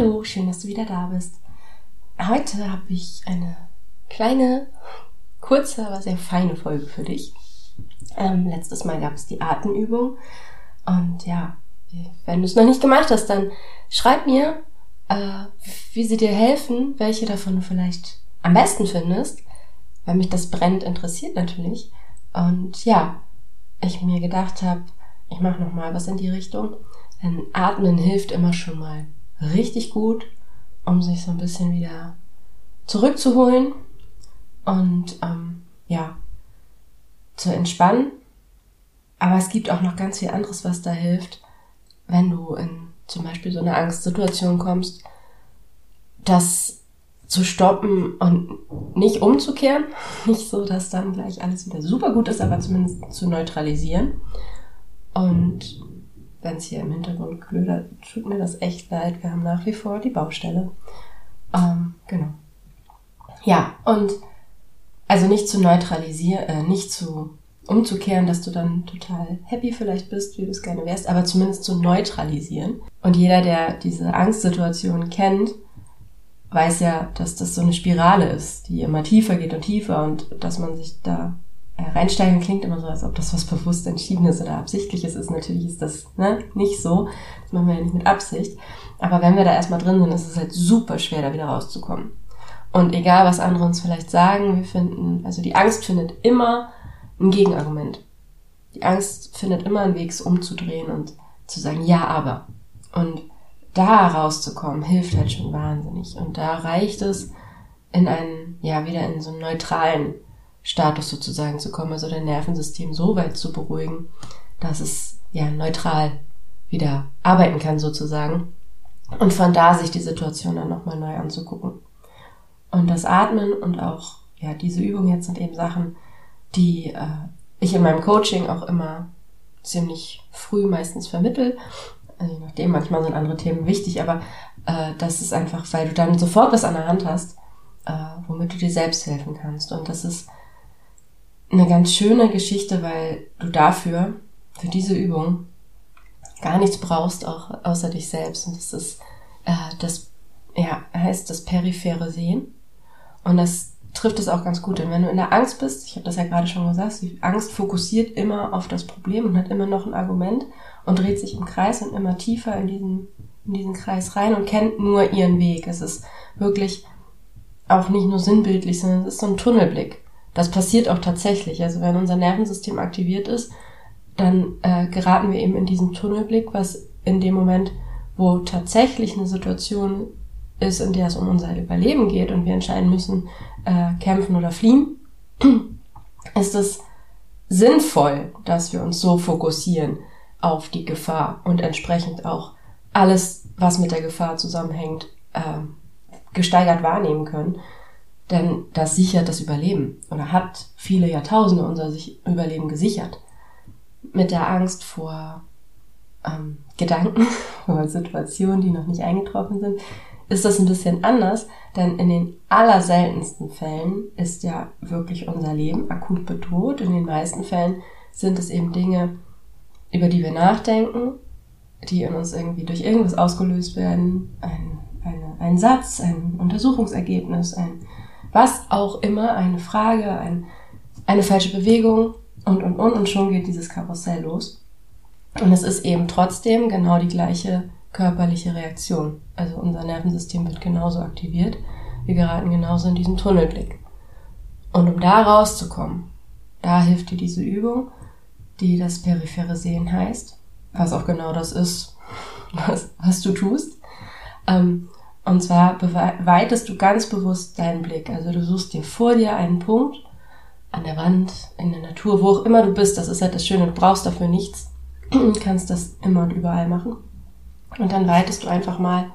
Hallo, schön, dass du wieder da bist. Heute habe ich eine kleine, kurze, aber sehr feine Folge für dich. Ähm, letztes Mal gab es die Atemübung. Und ja, wenn du es noch nicht gemacht hast, dann schreib mir, äh, wie sie dir helfen, welche davon du vielleicht am besten findest, weil mich das brennt interessiert natürlich. Und ja, ich mir gedacht habe, ich mache noch mal was in die Richtung. Denn Atmen hilft immer schon mal richtig gut, um sich so ein bisschen wieder zurückzuholen und ähm, ja, zu entspannen. Aber es gibt auch noch ganz viel anderes, was da hilft, wenn du in zum Beispiel so eine Angstsituation kommst, das zu stoppen und nicht umzukehren. Nicht so, dass dann gleich alles wieder super gut ist, aber zumindest zu neutralisieren. Und wenn es hier im Hintergrund klödert, tut mir das echt leid. Wir haben nach wie vor die Baustelle. Ähm, genau. Ja, und also nicht zu neutralisieren, äh, nicht zu umzukehren, dass du dann total happy vielleicht bist, wie du es gerne wärst, aber zumindest zu neutralisieren. Und jeder, der diese Angstsituation kennt, weiß ja, dass das so eine Spirale ist, die immer tiefer geht und tiefer und dass man sich da reinsteigen klingt immer so, als ob das was bewusst Entschiedenes oder Absichtliches ist. Natürlich ist das ne, nicht so. Das machen wir ja nicht mit Absicht. Aber wenn wir da erstmal drin sind, ist es halt super schwer, da wieder rauszukommen. Und egal, was andere uns vielleicht sagen, wir finden, also die Angst findet immer ein Gegenargument. Die Angst findet immer einen Weg, es umzudrehen und zu sagen, ja, aber. Und da rauszukommen, hilft halt schon wahnsinnig. Und da reicht es, in einen, ja, wieder in so einen neutralen Status sozusagen zu kommen, also dein Nervensystem so weit zu beruhigen, dass es ja neutral wieder arbeiten kann sozusagen und von da sich die Situation dann nochmal neu anzugucken. Und das Atmen und auch ja diese Übungen jetzt sind eben Sachen, die äh, ich in meinem Coaching auch immer ziemlich früh meistens vermittel. Also je nachdem, manchmal sind andere Themen wichtig, aber äh, das ist einfach, weil du dann sofort was an der Hand hast, äh, womit du dir selbst helfen kannst. Und das ist eine ganz schöne Geschichte, weil du dafür, für diese Übung, gar nichts brauchst, auch außer dich selbst. Und das ist äh, das, ja, heißt das periphere Sehen. Und das trifft es auch ganz gut. Denn wenn du in der Angst bist, ich habe das ja gerade schon gesagt, die Angst fokussiert immer auf das Problem und hat immer noch ein Argument und dreht sich im Kreis und immer tiefer in diesen, in diesen Kreis rein und kennt nur ihren Weg. Es ist wirklich auch nicht nur sinnbildlich, sondern es ist so ein Tunnelblick. Das passiert auch tatsächlich. Also wenn unser Nervensystem aktiviert ist, dann äh, geraten wir eben in diesen Tunnelblick, was in dem Moment, wo tatsächlich eine Situation ist, in der es um unser Überleben geht und wir entscheiden müssen, äh, kämpfen oder fliehen, ist es sinnvoll, dass wir uns so fokussieren auf die Gefahr und entsprechend auch alles, was mit der Gefahr zusammenhängt, äh, gesteigert wahrnehmen können. Denn das sichert das Überleben oder hat viele Jahrtausende unser Überleben gesichert. Mit der Angst vor ähm, Gedanken, vor Situationen, die noch nicht eingetroffen sind, ist das ein bisschen anders, denn in den allerseltensten Fällen ist ja wirklich unser Leben akut bedroht. In den meisten Fällen sind es eben Dinge, über die wir nachdenken, die in uns irgendwie durch irgendwas ausgelöst werden. Ein, eine, ein Satz, ein Untersuchungsergebnis, ein was auch immer, eine Frage, ein, eine falsche Bewegung und, und, und, und schon geht dieses Karussell los. Und es ist eben trotzdem genau die gleiche körperliche Reaktion. Also unser Nervensystem wird genauso aktiviert. Wir geraten genauso in diesen Tunnelblick. Und um da rauszukommen, da hilft dir diese Übung, die das periphere Sehen heißt, was auch genau das ist, was, was du tust. Ähm, und zwar weitest du ganz bewusst deinen Blick. Also du suchst dir vor dir einen Punkt an der Wand, in der Natur, wo auch immer du bist, das ist halt das Schöne, du brauchst dafür nichts, du kannst das immer und überall machen. Und dann weitest du einfach mal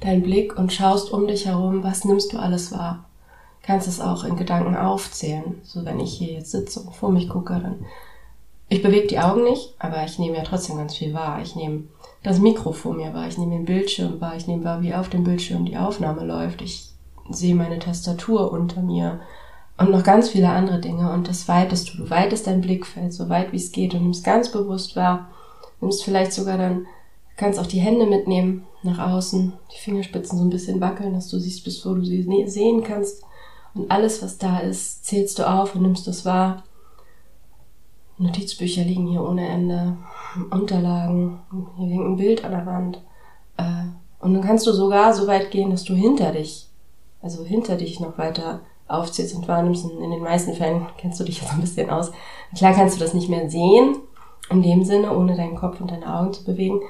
deinen Blick und schaust um dich herum, was nimmst du alles wahr. Kannst es auch in Gedanken aufzählen. So wenn ich hier jetzt sitze und vor mich gucke, dann ich bewege die Augen nicht, aber ich nehme ja trotzdem ganz viel wahr. Ich nehme das Mikro vor mir wahr, ich nehme den Bildschirm wahr, ich nehme wahr, wie auf dem Bildschirm die Aufnahme läuft. Ich sehe meine Tastatur unter mir und noch ganz viele andere Dinge. Und das weitest du. Du weitest dein Blickfeld so weit wie es geht und nimmst ganz bewusst wahr. Nimmst vielleicht sogar dann, kannst auch die Hände mitnehmen nach außen, die Fingerspitzen so ein bisschen wackeln, dass du siehst, bis wo du sie sehen kannst. Und alles, was da ist, zählst du auf und nimmst das wahr. Notizbücher liegen hier ohne Ende, Unterlagen, hier hängt ein Bild an der Wand. Äh, und dann kannst du sogar so weit gehen, dass du hinter dich, also hinter dich noch weiter aufzählst und wahrnimmst. Und in den meisten Fällen kennst du dich jetzt ein bisschen aus. Klar kannst du das nicht mehr sehen, in dem Sinne, ohne deinen Kopf und deine Augen zu bewegen.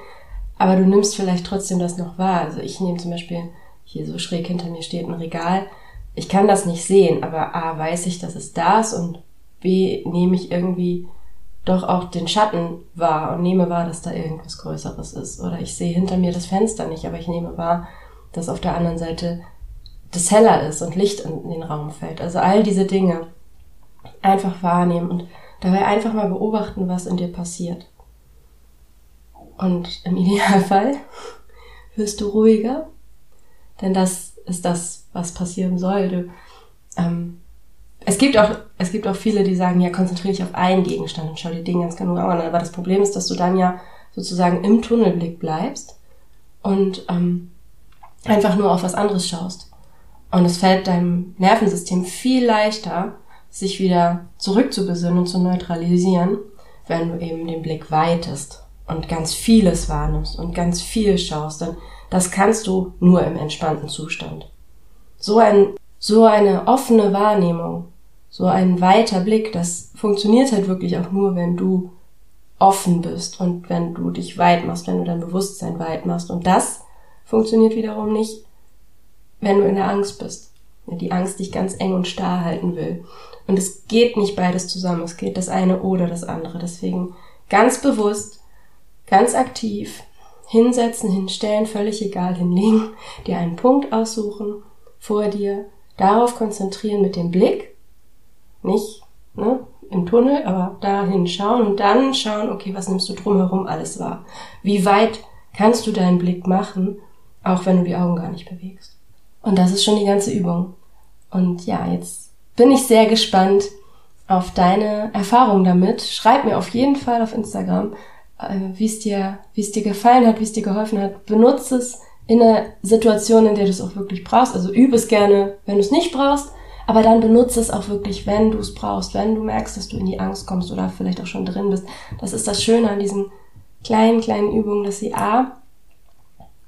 Aber du nimmst vielleicht trotzdem das noch wahr. Also ich nehme zum Beispiel, hier so schräg hinter mir steht ein Regal. Ich kann das nicht sehen, aber A, weiß ich, dass es da ist und B, nehme ich irgendwie doch auch den Schatten wahr und nehme wahr, dass da irgendwas Größeres ist. Oder ich sehe hinter mir das Fenster nicht, aber ich nehme wahr, dass auf der anderen Seite das heller ist und Licht in den Raum fällt. Also all diese Dinge einfach wahrnehmen und dabei einfach mal beobachten, was in dir passiert. Und im Idealfall wirst du ruhiger, denn das ist das, was passieren soll. Du, ähm, es gibt auch, es gibt auch viele, die sagen, ja, konzentriere dich auf einen Gegenstand und schau dir den ganz genau an. Aber das Problem ist, dass du dann ja sozusagen im Tunnelblick bleibst und ähm, einfach nur auf was anderes schaust. Und es fällt deinem Nervensystem viel leichter, sich wieder zurückzubesinnen und zu neutralisieren, wenn du eben den Blick weitest und ganz vieles wahrnimmst und ganz viel schaust, denn das kannst du nur im entspannten Zustand. So ein, so eine offene Wahrnehmung, so ein weiter Blick, das funktioniert halt wirklich auch nur, wenn du offen bist und wenn du dich weit machst, wenn du dein Bewusstsein weit machst. Und das funktioniert wiederum nicht, wenn du in der Angst bist. Die Angst dich ganz eng und starr halten will. Und es geht nicht beides zusammen. Es geht das eine oder das andere. Deswegen ganz bewusst ganz aktiv hinsetzen, hinstellen, völlig egal hinlegen, dir einen Punkt aussuchen vor dir, darauf konzentrieren mit dem Blick, nicht ne, im Tunnel, aber dahin schauen und dann schauen, okay, was nimmst du drumherum alles wahr? Wie weit kannst du deinen Blick machen, auch wenn du die Augen gar nicht bewegst? Und das ist schon die ganze Übung. Und ja, jetzt bin ich sehr gespannt auf deine Erfahrung damit. Schreib mir auf jeden Fall auf Instagram, äh, wie es dir, wie es dir gefallen hat, wie es dir geholfen hat. Benutze es in einer Situation, in der du es auch wirklich brauchst. Also übe es gerne, wenn du es nicht brauchst, aber dann benutze es auch wirklich, wenn du es brauchst, wenn du merkst, dass du in die Angst kommst oder vielleicht auch schon drin bist. Das ist das Schöne an diesen kleinen, kleinen Übungen, dass sie A,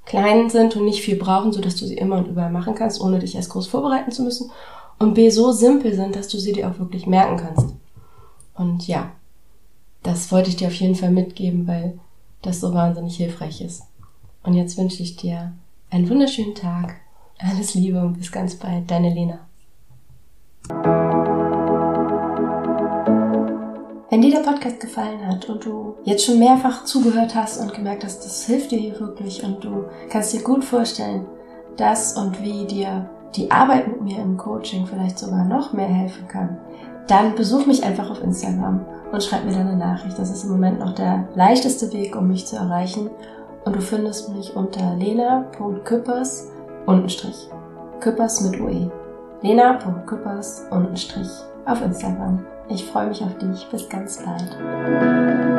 klein sind und nicht viel brauchen, so dass du sie immer und überall machen kannst, ohne dich erst groß vorbereiten zu müssen. Und B, so simpel sind, dass du sie dir auch wirklich merken kannst. Und ja, das wollte ich dir auf jeden Fall mitgeben, weil das so wahnsinnig hilfreich ist. Und jetzt wünsche ich dir einen wunderschönen Tag. Alles Liebe und bis ganz bald. Deine Lena. Wenn dir der Podcast gefallen hat und du jetzt schon mehrfach zugehört hast und gemerkt hast, das hilft dir hier wirklich und du kannst dir gut vorstellen, dass und wie dir die Arbeit mit mir im Coaching vielleicht sogar noch mehr helfen kann, dann besuch mich einfach auf Instagram und schreib mir deine Nachricht. Das ist im Moment noch der leichteste Weg, um mich zu erreichen. Und du findest mich unter lena.küppers. Küppers mit UE. lena.küppers auf Instagram. Ich freue mich auf dich. Bis ganz bald.